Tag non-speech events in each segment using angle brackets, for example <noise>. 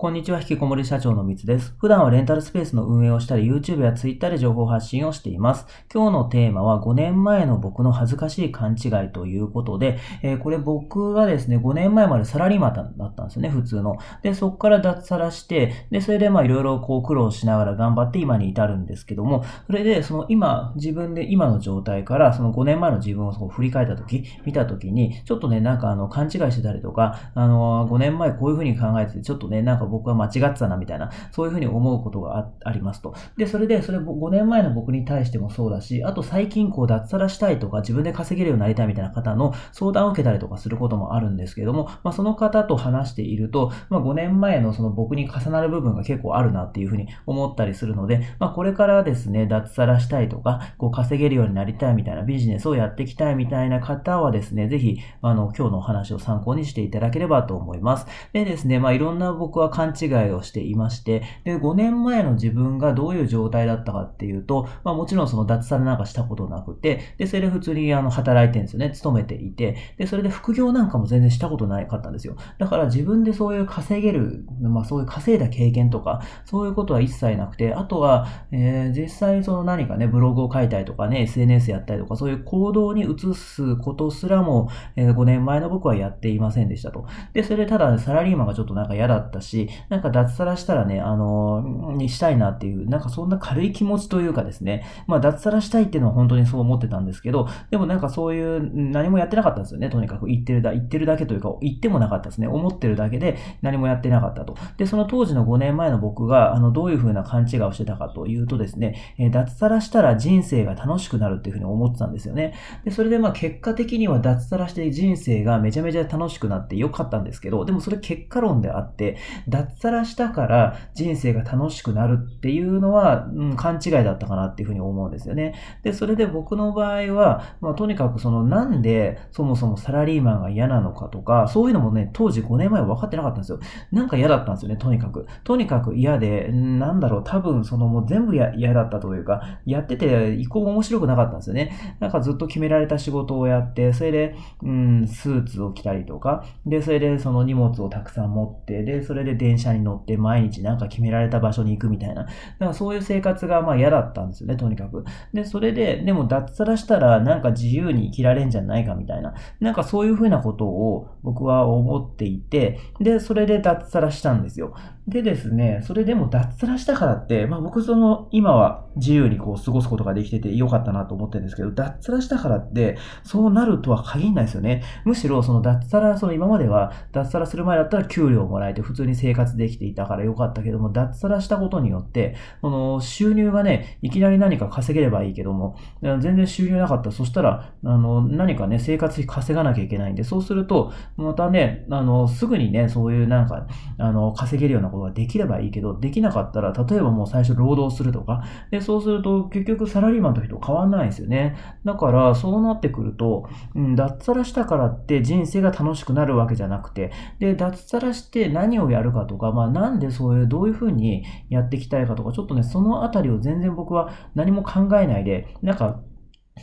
こんにちは、引きこもり社長のみつです。普段はレンタルスペースの運営をしたり、YouTube や Twitter で情報発信をしています。今日のテーマは5年前の僕の恥ずかしい勘違いということで、えー、これ僕がですね、5年前までサラリーマンだったんですよね、普通の。で、そこから脱サラして、で、それでまあいろいろこう苦労しながら頑張って今に至るんですけども、それでその今、自分で今の状態からその5年前の自分をこう振り返った時、見た時に、ちょっとね、なんかあの勘違いしてたりとか、あの、5年前こういう風に考えてて、ちょっとね、なんか僕は間違ってたなみたいな、そういうふうに思うことがありますと。で、それで、それ5年前の僕に対してもそうだし、あと最近こう脱サラしたいとか自分で稼げるようになりたいみたいな方の相談を受けたりとかすることもあるんですけども、まあ、その方と話していると、まあ、5年前のその僕に重なる部分が結構あるなっていうふうに思ったりするので、まあ、これからですね、脱サラしたいとか、こう稼げるようになりたいみたいなビジネスをやっていきたいみたいな方はですね、ぜひ、あの、今日のお話を参考にしていただければと思います。でですね、まあ、いろんな僕は勘違いをしていまして、で、5年前の自分がどういう状態だったかっていうと、まあもちろんその脱サラなんかしたことなくて、で、それで普通にあの働いてるんですよね。勤めていて、で、それで副業なんかも全然したことないかったんですよ。だから自分でそういう稼げる、まあそういう稼いだ経験とか、そういうことは一切なくて、あとは、えー、実際にその何かね、ブログを書いたりとかね、SNS やったりとか、そういう行動に移すことすらも、えー、5年前の僕はやっていませんでしたと。で、それでただサラリーマンがちょっとなんか嫌だったし、なんか脱サラしたらね、あの、にしたいなっていう、なんかそんな軽い気持ちというかですね、まあ脱サラしたいっていうのは本当にそう思ってたんですけど、でもなんかそういう何もやってなかったんですよね、とにかく言ってるだ、言ってるだけというか、言ってもなかったですね、思ってるだけで何もやってなかったと。で、その当時の5年前の僕が、あの、どういうふうな勘違いをしてたかというとですね、え脱サラしたら人生が楽しくなるっていうふうに思ってたんですよね。で、それでまあ結果的には脱サラして人生がめちゃめちゃ楽しくなってよかったんですけど、でもそれ結果論であって、脱サラしたから人生が楽しくなるっていうのは、うん、勘違いだったかなっていうふうに思うんですよね。で、それで僕の場合は、まあ、とにかくそのなんでそもそもサラリーマンが嫌なのかとか、そういうのもね、当時5年前は分かってなかったんですよ。なんか嫌だったんですよね、とにかく。とにかく嫌で、なんだろう、多分そのもう全部嫌だったというか、やってて一個も面白くなかったんですよね。なんかずっと決められた仕事をやって、それで、うん、スーツを着たりとか、で、それでその荷物をたくさん持って、で、それで電車に乗って毎日なんか決められた場所に行くみたいな。だからそういう生活がまあ嫌だったんですよね、とにかく。で、それで、でも脱サラしたらなんか自由に生きられんじゃないかみたいな。なんかそういうふうなことを僕は思っていて、で、それで脱サラしたんですよ。でですね、それでも脱サラしたからって、まあ僕その、今は自由にこう過ごすことができててよかったなと思ってるんですけど、脱サラしたからって、そうなるとは限らないですよね。むしろその脱サラ、その今までは脱サラする前だったら給料をもらえて普通に生活できていたからよかったけども、脱サラしたことによって、その収入がね、いきなり何か稼げればいいけども、全然収入なかった、そしたら、あの、何かね、生活費稼がなきゃいけないんで、そうすると、またね、あの、すぐにね、そういうなんか、あの、稼げるようなことができればいいけど、できなかったら、例えばもう最初労働するとか、で、そうすると結局サラリーマンの人変わんないですよね。だから、そうなってくると、うん、脱サラしたからって人生が楽しくなるわけじゃなくて、で、脱サラして何をやるかとか、まあ、なんでそういう、どういうふうにやっていきたいかとか、ちょっとね、そのあたりを全然僕は何も考えないで、なんか、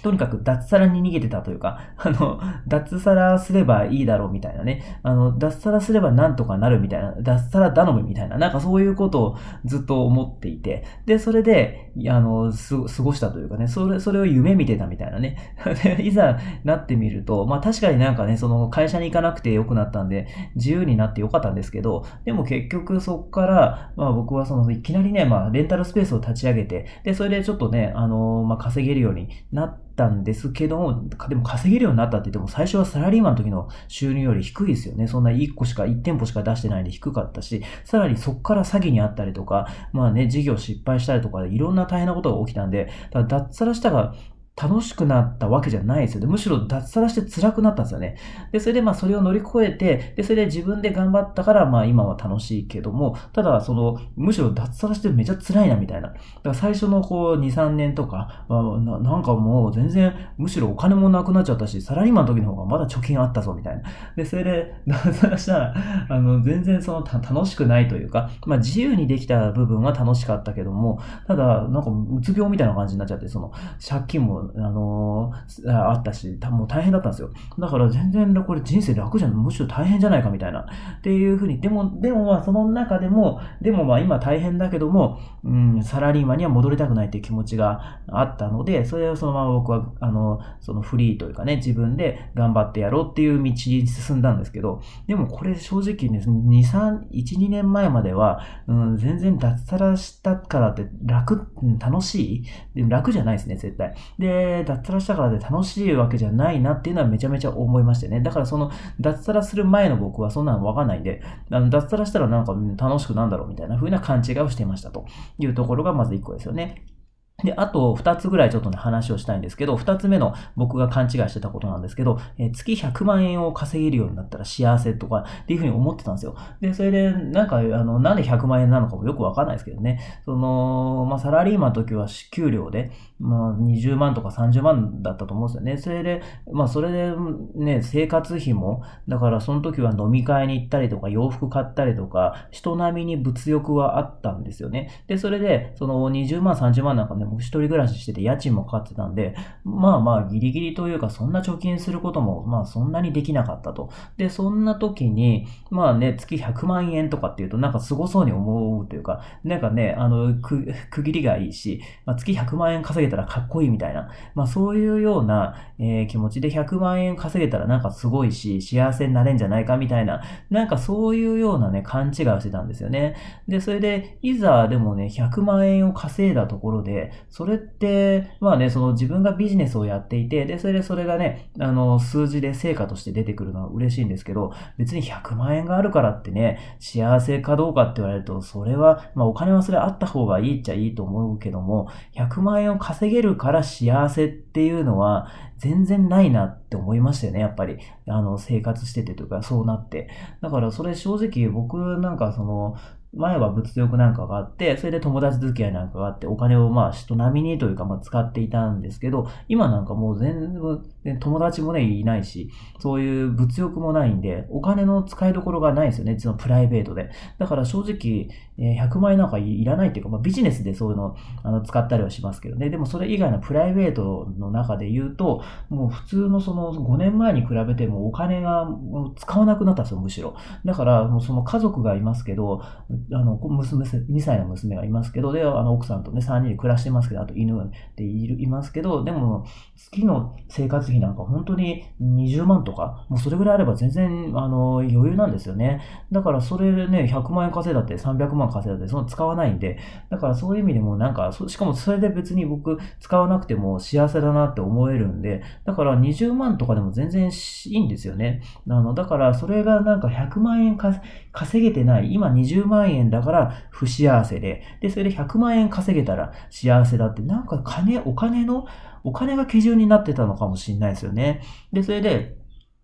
とにかく脱サラに逃げてたというか、<laughs> あの、脱サラすればいいだろうみたいなね、あの、脱サラすればなんとかなるみたいな、脱サラ頼むみたいな、なんかそういうことをずっと思っていて、で、それで、あの、過ごしたというかね、それ、それを夢見てたみたいなね。<laughs> いざなってみると、まあ確かになんかね、その会社に行かなくてよくなったんで、自由になってよかったんですけど、でも結局そっから、まあ僕はその、いきなりね、まあレンタルスペースを立ち上げて、で、それでちょっとね、あの、まあ稼げるようになって、ったんですけども、でも稼げるようになったって言っても、最初はサラリーマンの時の収入より低いですよね。そんな1個しか、1店舗しか出してないんで低かったし、さらにそこから詐欺にあったりとか、まあね、事業失敗したりとかでいろんな大変なことが起きたんで、だ脱サラしたが楽しくなったわけじゃないですよね。むしろ脱サラして辛くなったんですよね。で、それでまあそれを乗り越えて、で、それで自分で頑張ったからまあ今は楽しいけども、ただその、むしろ脱サラしてめちゃ辛いなみたいな。だから最初のこう2、3年とか、まあ、ななんかもう全然、むしろお金もなくなっちゃったし、サラリーマンの時の方がまだ貯金あったぞみたいな。で、それで <laughs> 脱サラしたら、あの、全然その楽しくないというか、まあ自由にできた部分は楽しかったけども、ただなんかうつ病みたいな感じになっちゃって、その借金もあのーあったし、たもう大変だったんですよ。だから全然これ人生楽じゃん、むしろ大変じゃないかみたいな。っていうふうに、でも、でもまあその中でも、でもまあ今大変だけども、うん、サラリーマンには戻りたくないっていう気持ちがあったので、それをそのまま僕は、あの、そのフリーというかね、自分で頑張ってやろうっていう道に進んだんですけど、でもこれ正直ね、2、3、1、2年前までは、うん、全然脱サラしたからって楽、楽しい？楽じゃないですね、絶対。で、脱サラしたからで楽しいわけじゃないなっていうのはめちゃめちゃ思いましてね。だからその、脱サラする前の僕はそんなのわかんないんで、あの脱サラしたらなんか楽しくなんだろうみたいな風な勘違いをしていましたというところがまず1個ですよね。で、あと2つぐらいちょっとね話をしたいんですけど、2つ目の僕が勘違いしてたことなんですけど、えー、月100万円を稼げるようになったら幸せとかっていうふうに思ってたんですよ。で、それでなんか、あの、なんで100万円なのかもよくわかんないですけどね。その、まあ、サラリーマンの時は給料で、まあ、20万とか30万だったと思うんですよね。それで、まあ、それでね、生活費も、だからその時は飲み会に行ったりとか、洋服買ったりとか、人並みに物欲はあったんですよね。で、それで、その20万、30万なんかね、僕一人暮らししてて家賃もかかってたんで、まあまあギリギリというかそんな貯金することもまあそんなにできなかったと。で、そんな時に、まあね、月100万円とかっていうとなんか凄そうに思うというか、なんかね、あの、区切りがいいし、まあ、月100万円稼げたらかっこいいみたいな、まあそういうような、えー、気持ちで100万円稼げたらなんかすごいし、幸せになれんじゃないかみたいな、なんかそういうようなね、勘違いをしてたんですよね。で、それで、いざでもね、100万円を稼いだところで、それって、まあね、その自分がビジネスをやっていて、で、それでそれがね、あの、数字で成果として出てくるのは嬉しいんですけど、別に100万円があるからってね、幸せかどうかって言われると、それは、まあお金はそれあった方がいいっちゃいいと思うけども、100万円を稼げるから幸せっていうのは、全然ないなって思いましたよね、やっぱり。あの、生活しててというか、そうなって。だからそれ正直僕なんかその、前は物欲なんかがあって、それで友達付き合いなんかがあって、お金をまあ人並みにというかまあ使っていたんですけど、今なんかもう全部、友達もね、いないし、そういう物欲もないんで、お金の使いどころがないんですよね、そのプライベートで。だから正直、100万円なんかいらないっていうか、まあ、ビジネスでそういうのあの使ったりはしますけどね。でもそれ以外のプライベートの中で言うと、もう普通のその5年前に比べてもお金が使わなくなったんですよ、むしろ。だから、もうその家族がいますけど、あの、娘、2歳の娘がいますけど、で、あの、奥さんとね、3人で暮らしてますけど、あと犬でいるいますけど、でも、月の生活費なんか本当に20万とか、もうそれぐらいあれば全然、あの、余裕なんですよね。だから、それでね、100万円稼いだって300万稼いだって、その使わないんで、だからそういう意味でもなんか、しかもそれで別に僕、使わなくても幸せだなって思えるんで、だから20万とかでも全然いいんですよね。あの、だからそれがなんか100万円稼げてない、今20万円円だから不幸せで、で、それで100万円稼げたら幸せだって、なんか金、お金の、お金が基準になってたのかもしれないですよね。で、それで、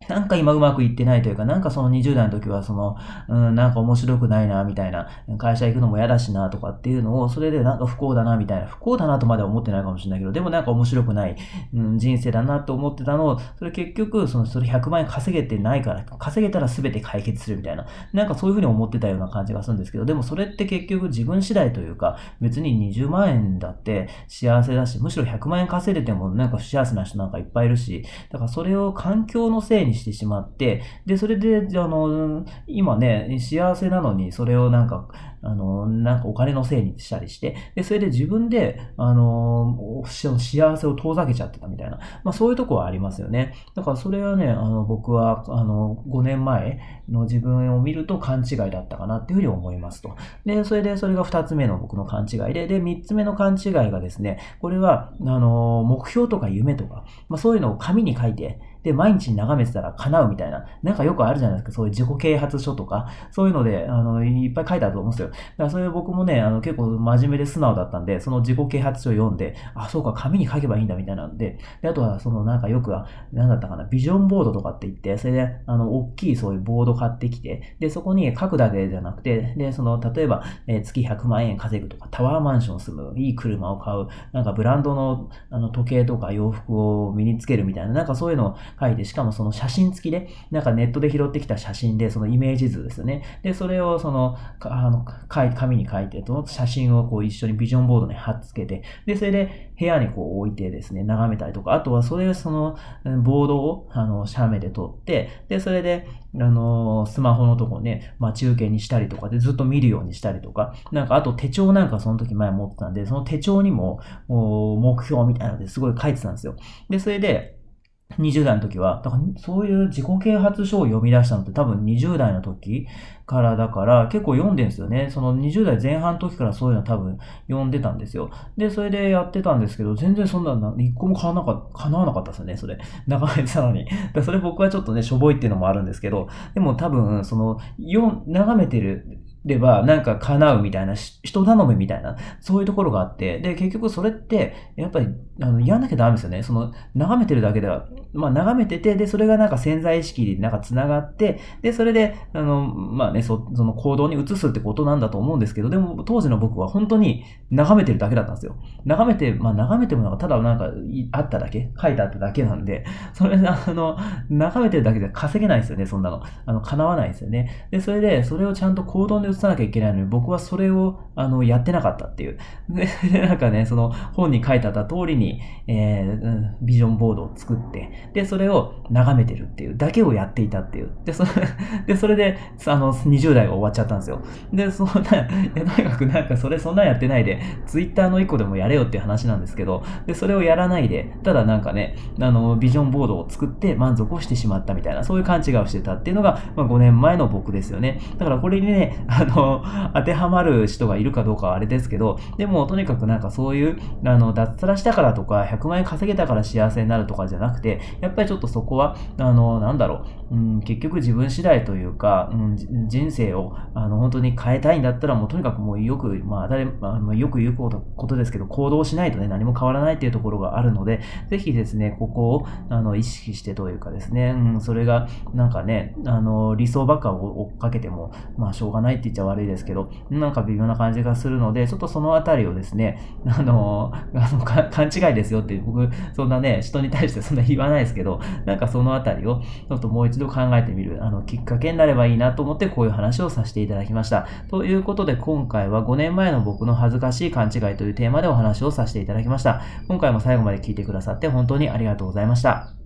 なんか今うまくいってないというか、なんかその20代の時はその、うん、なんか面白くないな、みたいな、会社行くのも嫌だしな、とかっていうのを、それでなんか不幸だな、みたいな、不幸だなとまでは思ってないかもしれないけど、でもなんか面白くない、うん、人生だなと思ってたのを、それ結局、その、それ100万円稼げてないから、稼げたら全て解決するみたいな、なんかそういうふうに思ってたような感じがするんですけど、でもそれって結局自分次第というか、別に20万円だって幸せだし、むしろ100万円稼いでてもなんか幸せな人なんかいっぱいいるし、だからそれを環境のせいにしてしまって、で、それで、あの、今ね、幸せなのに、それをなんか、あの、なんかお金のせいにしたりして、で、それで自分で、あの、幸せを遠ざけちゃってたみたいな、まあそういうとこはありますよね。だからそれはね、あの、僕は、あの、5年前の自分を見ると勘違いだったかなっていうふうに思いますと。で、それで、それが2つ目の僕の勘違いで、で、3つ目の勘違いがですね、これは、あの、目標とか夢とか、まあそういうのを紙に書いて、で、毎日眺めてたら叶うみたいな、なんかよくあるじゃないですか、そういう自己啓発書とか、そういうので、あの、いっぱい書いてあると思うんですよ。だからそれ僕もね、あの、結構真面目で素直だったんで、その自己啓発書を読んで、あ、そうか、紙に書けばいいんだみたいなんで、で、あとは、そのなんかよくは、なんだったかな、ビジョンボードとかって言って、それで、あの、大きいそういうボード買ってきて、で、そこに書くだけじゃなくて、で、その、例えば、えー、月100万円稼ぐとか、タワーマンション住む、いい車を買う、なんかブランドの、あの、時計とか洋服を身につけるみたいな、なんかそういうのを書いて、しかもその写真付きで、なんかネットで拾ってきた写真で、そのイメージ図ですよね。で、それをその、あの、紙に書いて、その写真をこう一緒にビジョンボードに貼っつけて、で、それで部屋にこう置いてですね、眺めたりとか、あとはそれをその、ボードを、あの、写メで撮って、で、それで、あの、スマホのとこね、まあ、中継にしたりとかでずっと見るようにしたりとか、なんかあと手帳なんかその時前持ってたんで、その手帳にも、目標みたいなのですごい書いてたんですよ。で、それで、20代の時は、だからそういう自己啓発書を読み出したのって多分20代の時からだから結構読んでんですよね。その20代前半の時からそういうの多分読んでたんですよ。で、それでやってたんですけど、全然そんな一個も叶わなかった、叶わなかったですよね、それ。長めてたのに。だそれ僕はちょっとね、しょぼいっていうのもあるんですけど、でも多分、その、よ、眺めてるれば、なんか叶うみたいな、人頼みみたいな、そういうところがあって、で、結局それって、やっぱり、あの、やんなきゃダメですよね。その、眺めてるだけでは、まあ、眺めてて、で、それがなんか潜在意識になんか繋がって、で、それで、あの、まあね、そその行動に移すってことなんだと思うんですけど、でも、当時の僕は本当に眺めてるだけだったんですよ。眺めて、まあ、眺めてもなんか、ただなんか、あっただけ、書いてあっただけなんで、それ、<laughs> あの、眺めてるだけで稼げないですよね、そんなの。あの、叶わないですよね。で、それで、それをちゃんと行動で移さなきゃいけないのに、僕はそれを、あの、やってなかったっていう。で、<laughs> なんかね、その本に書いてあった通りに、えー、ビジョンボードを作って、で、それを眺めてるっていう、だけをやっていたっていう。で、それ <laughs> で、それで、あの、20代が終わっちゃったんですよ。で、そんな、や、とにかくなんかそれそんなんやってないで、ツイッターの1個でもやれよっていう話なんですけど、で、それをやらないで、ただなんかね、あの、ビジョンボードを作って満足をしてしまったみたいな、そういう勘違いをしてたっていうのが、まあ、5年前の僕ですよね。だからこれにね、あの、当てはまる人がいるかどうかはあれですけど、でもとにかくなんかそういう、あの、脱サラしたからとか、100万円稼げたから幸せになるとかじゃなくて、やっぱりちょっとそこは、あの、なんだろう、うん、結局自分次第というか、うん、人生を、あの、本当に変えたいんだったら、もうとにかくもうよく、まあ、誰、まあ、よく言うことですけど、行動しないとね、何も変わらないっていうところがあるので、ぜひですね、ここを、あの、意識してというかですね、うん、それが、なんかね、あの、理想ばっかを追っかけても、まあ、しょうがないって言っちゃ悪いですけど、なんか微妙な感じがするので、ちょっとそのあたりをですね、あの、あの勘違いですよって僕、そんなね、人に対してそんな言わないですけど、なんかそのあたりをちょっともう一度考えてみる、あの、きっかけになればいいなと思ってこういう話をさせていただきました。ということで今回は5年前の僕の恥ずかしい勘違いというテーマでお話をさせていただきました。今回も最後まで聞いてくださって本当にありがとうございました。